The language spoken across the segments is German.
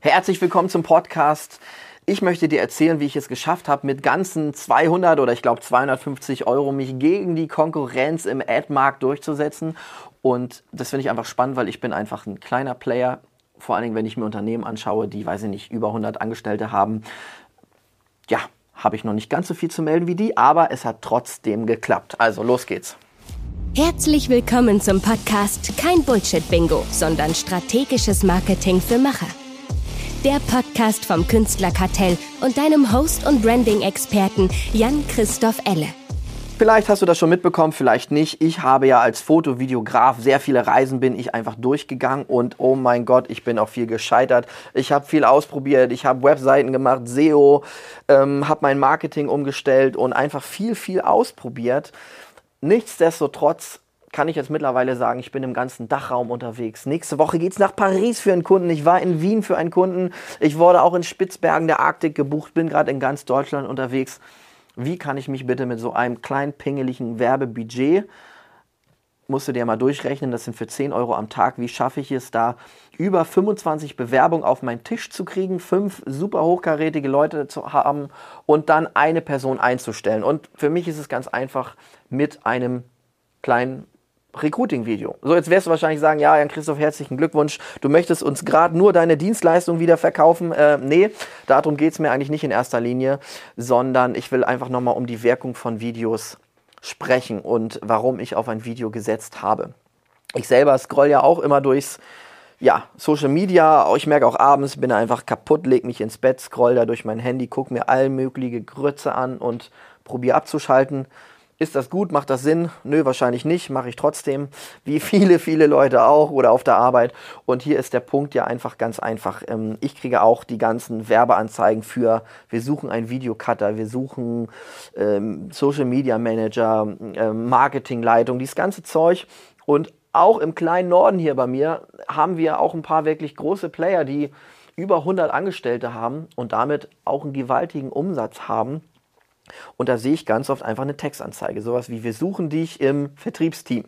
Herzlich willkommen zum Podcast. Ich möchte dir erzählen, wie ich es geschafft habe, mit ganzen 200 oder ich glaube 250 Euro mich gegen die Konkurrenz im Ad-Markt durchzusetzen. Und das finde ich einfach spannend, weil ich bin einfach ein kleiner Player. Vor allen Dingen, wenn ich mir Unternehmen anschaue, die, weiß ich nicht, über 100 Angestellte haben. Ja, habe ich noch nicht ganz so viel zu melden wie die, aber es hat trotzdem geklappt. Also los geht's. Herzlich willkommen zum Podcast Kein Bullshit-Bingo, sondern strategisches Marketing für Macher der Podcast vom Künstlerkartell und deinem Host und Branding-Experten Jan-Christoph Elle. Vielleicht hast du das schon mitbekommen, vielleicht nicht. Ich habe ja als Fotovideograf sehr viele Reisen bin ich einfach durchgegangen und oh mein Gott, ich bin auch viel gescheitert. Ich habe viel ausprobiert, ich habe Webseiten gemacht, SEO, ähm, habe mein Marketing umgestellt und einfach viel, viel ausprobiert. Nichtsdestotrotz kann ich jetzt mittlerweile sagen, ich bin im ganzen Dachraum unterwegs. Nächste Woche geht es nach Paris für einen Kunden. Ich war in Wien für einen Kunden. Ich wurde auch in Spitzbergen der Arktik gebucht, bin gerade in ganz Deutschland unterwegs. Wie kann ich mich bitte mit so einem kleinen pingeligen Werbebudget, musst du dir mal durchrechnen, das sind für 10 Euro am Tag, wie schaffe ich es da, über 25 Bewerbungen auf meinen Tisch zu kriegen, fünf super hochkarätige Leute zu haben und dann eine Person einzustellen. Und für mich ist es ganz einfach mit einem kleinen Recruiting-Video. So, jetzt wirst du wahrscheinlich sagen, ja, Jan Christoph, herzlichen Glückwunsch. Du möchtest uns gerade nur deine Dienstleistung wieder verkaufen. Äh, nee, darum geht es mir eigentlich nicht in erster Linie, sondern ich will einfach nochmal um die Wirkung von Videos sprechen und warum ich auf ein Video gesetzt habe. Ich selber scroll ja auch immer durchs ja, Social Media. Ich merke auch abends, bin einfach kaputt, leg mich ins Bett, scroll da durch mein Handy, gucke mir all mögliche Grütze an und probiere abzuschalten. Ist das gut? Macht das Sinn? Nö, wahrscheinlich nicht. Mache ich trotzdem, wie viele, viele Leute auch oder auf der Arbeit. Und hier ist der Punkt ja einfach ganz einfach. Ähm, ich kriege auch die ganzen Werbeanzeigen für, wir suchen einen Videocutter, wir suchen ähm, Social Media Manager, ähm, Marketingleitung, dieses ganze Zeug. Und auch im kleinen Norden hier bei mir haben wir auch ein paar wirklich große Player, die über 100 Angestellte haben und damit auch einen gewaltigen Umsatz haben und da sehe ich ganz oft einfach eine Textanzeige. Sowas wie, wir suchen dich im Vertriebsteam.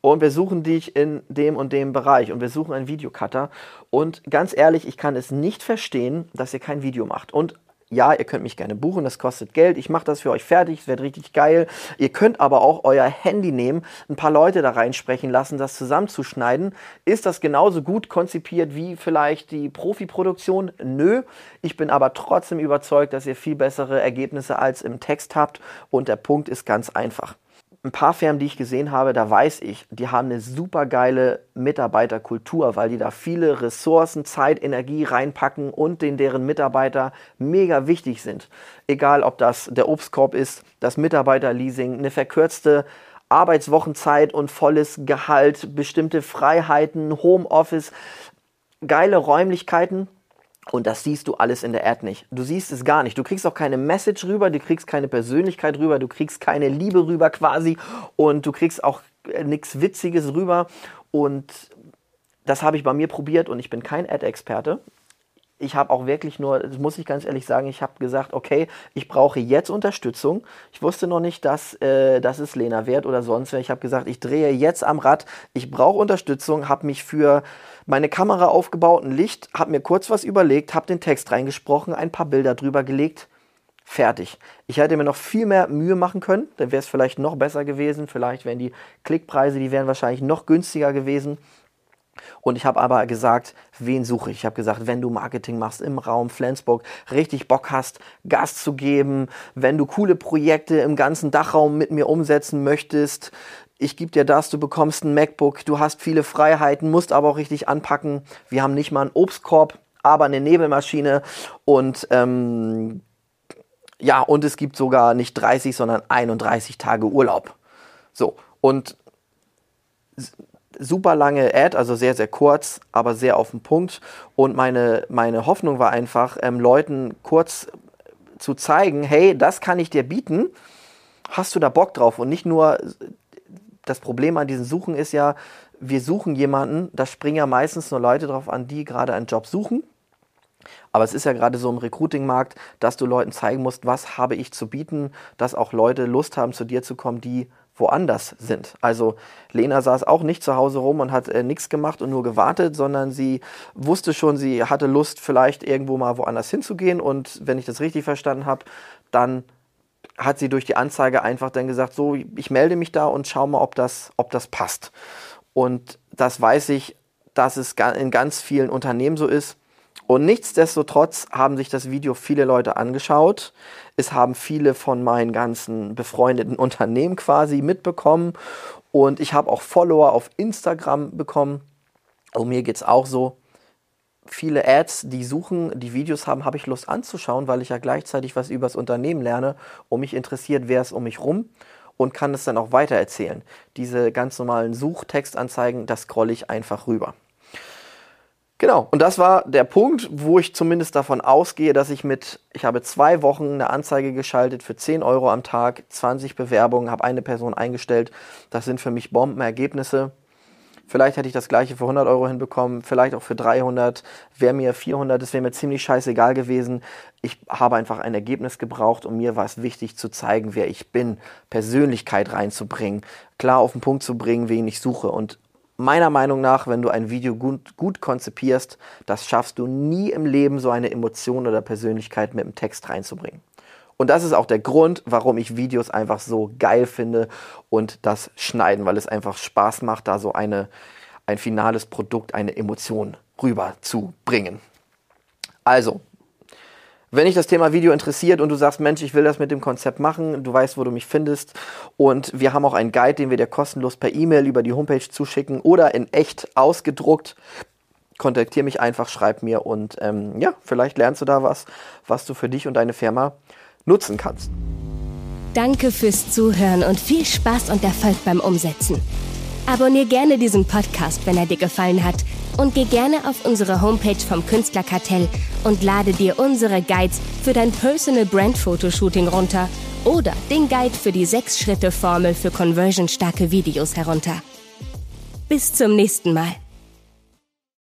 Und wir suchen dich in dem und dem Bereich. Und wir suchen einen Videocutter. Und ganz ehrlich, ich kann es nicht verstehen, dass ihr kein Video macht. Und ja, ihr könnt mich gerne buchen, das kostet Geld, ich mache das für euch fertig, es wird richtig geil. Ihr könnt aber auch euer Handy nehmen, ein paar Leute da reinsprechen lassen, das zusammenzuschneiden. Ist das genauso gut konzipiert wie vielleicht die Profi-Produktion? Nö, ich bin aber trotzdem überzeugt, dass ihr viel bessere Ergebnisse als im Text habt und der Punkt ist ganz einfach ein paar Firmen, die ich gesehen habe, da weiß ich, die haben eine super geile Mitarbeiterkultur, weil die da viele Ressourcen, Zeit, Energie reinpacken und den deren Mitarbeiter mega wichtig sind. Egal, ob das der Obstkorb ist, das Mitarbeiterleasing, eine verkürzte Arbeitswochenzeit und volles Gehalt, bestimmte Freiheiten, Homeoffice, geile Räumlichkeiten und das siehst du alles in der Ad nicht. Du siehst es gar nicht. Du kriegst auch keine Message rüber, du kriegst keine Persönlichkeit rüber, du kriegst keine Liebe rüber quasi und du kriegst auch äh, nichts Witziges rüber. Und das habe ich bei mir probiert und ich bin kein Ad-Experte ich habe auch wirklich nur, das muss ich ganz ehrlich sagen, ich habe gesagt, okay, ich brauche jetzt Unterstützung. Ich wusste noch nicht, dass äh, das ist Lena wert oder sonst wer. Ich habe gesagt, ich drehe jetzt am Rad. Ich brauche Unterstützung, habe mich für meine Kamera aufgebaut, ein Licht, habe mir kurz was überlegt, habe den Text reingesprochen, ein paar Bilder drüber gelegt. Fertig. Ich hätte mir noch viel mehr Mühe machen können, dann wäre es vielleicht noch besser gewesen. Vielleicht wären die Klickpreise, die wären wahrscheinlich noch günstiger gewesen. Und ich habe aber gesagt, wen suche ich? Ich habe gesagt, wenn du Marketing machst im Raum Flensburg, richtig Bock hast, Gas zu geben, wenn du coole Projekte im ganzen Dachraum mit mir umsetzen möchtest, ich gebe dir das, du bekommst ein MacBook, du hast viele Freiheiten, musst aber auch richtig anpacken. Wir haben nicht mal einen Obstkorb, aber eine Nebelmaschine und ähm, ja, und es gibt sogar nicht 30, sondern 31 Tage Urlaub. So, und super lange Ad, also sehr, sehr kurz, aber sehr auf den Punkt. Und meine, meine Hoffnung war einfach, ähm, Leuten kurz zu zeigen, hey, das kann ich dir bieten. Hast du da Bock drauf? Und nicht nur, das Problem an diesen Suchen ist ja, wir suchen jemanden, da springen ja meistens nur Leute drauf an, die gerade einen Job suchen. Aber es ist ja gerade so im Recruiting-Markt, dass du Leuten zeigen musst, was habe ich zu bieten, dass auch Leute Lust haben, zu dir zu kommen, die woanders sind. Also Lena saß auch nicht zu Hause rum und hat äh, nichts gemacht und nur gewartet, sondern sie wusste schon, sie hatte Lust, vielleicht irgendwo mal woanders hinzugehen. Und wenn ich das richtig verstanden habe, dann hat sie durch die Anzeige einfach dann gesagt, so, ich melde mich da und schau mal, ob das, ob das passt. Und das weiß ich, dass es in ganz vielen Unternehmen so ist. Und nichtsdestotrotz haben sich das Video viele Leute angeschaut. Es haben viele von meinen ganzen befreundeten Unternehmen quasi mitbekommen. Und ich habe auch Follower auf Instagram bekommen. Und mir geht es auch so. Viele Ads, die suchen, die Videos haben, habe ich Lust anzuschauen, weil ich ja gleichzeitig was über das Unternehmen lerne und mich interessiert, wer ist um mich rum und kann es dann auch weitererzählen. Diese ganz normalen Suchtextanzeigen, das scrolle ich einfach rüber. Genau, und das war der Punkt, wo ich zumindest davon ausgehe, dass ich mit, ich habe zwei Wochen eine Anzeige geschaltet für 10 Euro am Tag, 20 Bewerbungen, habe eine Person eingestellt. Das sind für mich Bombenergebnisse. Vielleicht hätte ich das gleiche für 100 Euro hinbekommen, vielleicht auch für 300, wäre mir 400, das wäre mir ziemlich scheißegal gewesen. Ich habe einfach ein Ergebnis gebraucht und mir war es wichtig zu zeigen, wer ich bin, Persönlichkeit reinzubringen, klar auf den Punkt zu bringen, wen ich suche. Und meiner Meinung nach, wenn du ein Video gut, gut, konzipierst, das schaffst du nie im Leben, so eine Emotion oder Persönlichkeit mit dem Text reinzubringen. Und das ist auch der Grund, warum ich Videos einfach so geil finde und das Schneiden, weil es einfach Spaß macht, da so eine, ein finales Produkt, eine Emotion rüberzubringen. Also, wenn dich das Thema Video interessiert und du sagst, Mensch, ich will das mit dem Konzept machen, du weißt, wo du mich findest und wir haben auch einen Guide, den wir dir kostenlos per E-Mail über die Homepage zuschicken oder in echt ausgedruckt. Kontaktiere mich einfach, schreib mir und ähm, ja, vielleicht lernst du da was, was du für dich und deine Firma nutzen kannst. Danke fürs Zuhören und viel Spaß und Erfolg beim Umsetzen. Abonnier gerne diesen Podcast, wenn er dir gefallen hat und geh gerne auf unsere Homepage vom Künstlerkartell und lade dir unsere Guides für dein Personal Brand Fotoshooting runter oder den Guide für die 6-Schritte-Formel für conversionstarke Videos herunter. Bis zum nächsten Mal.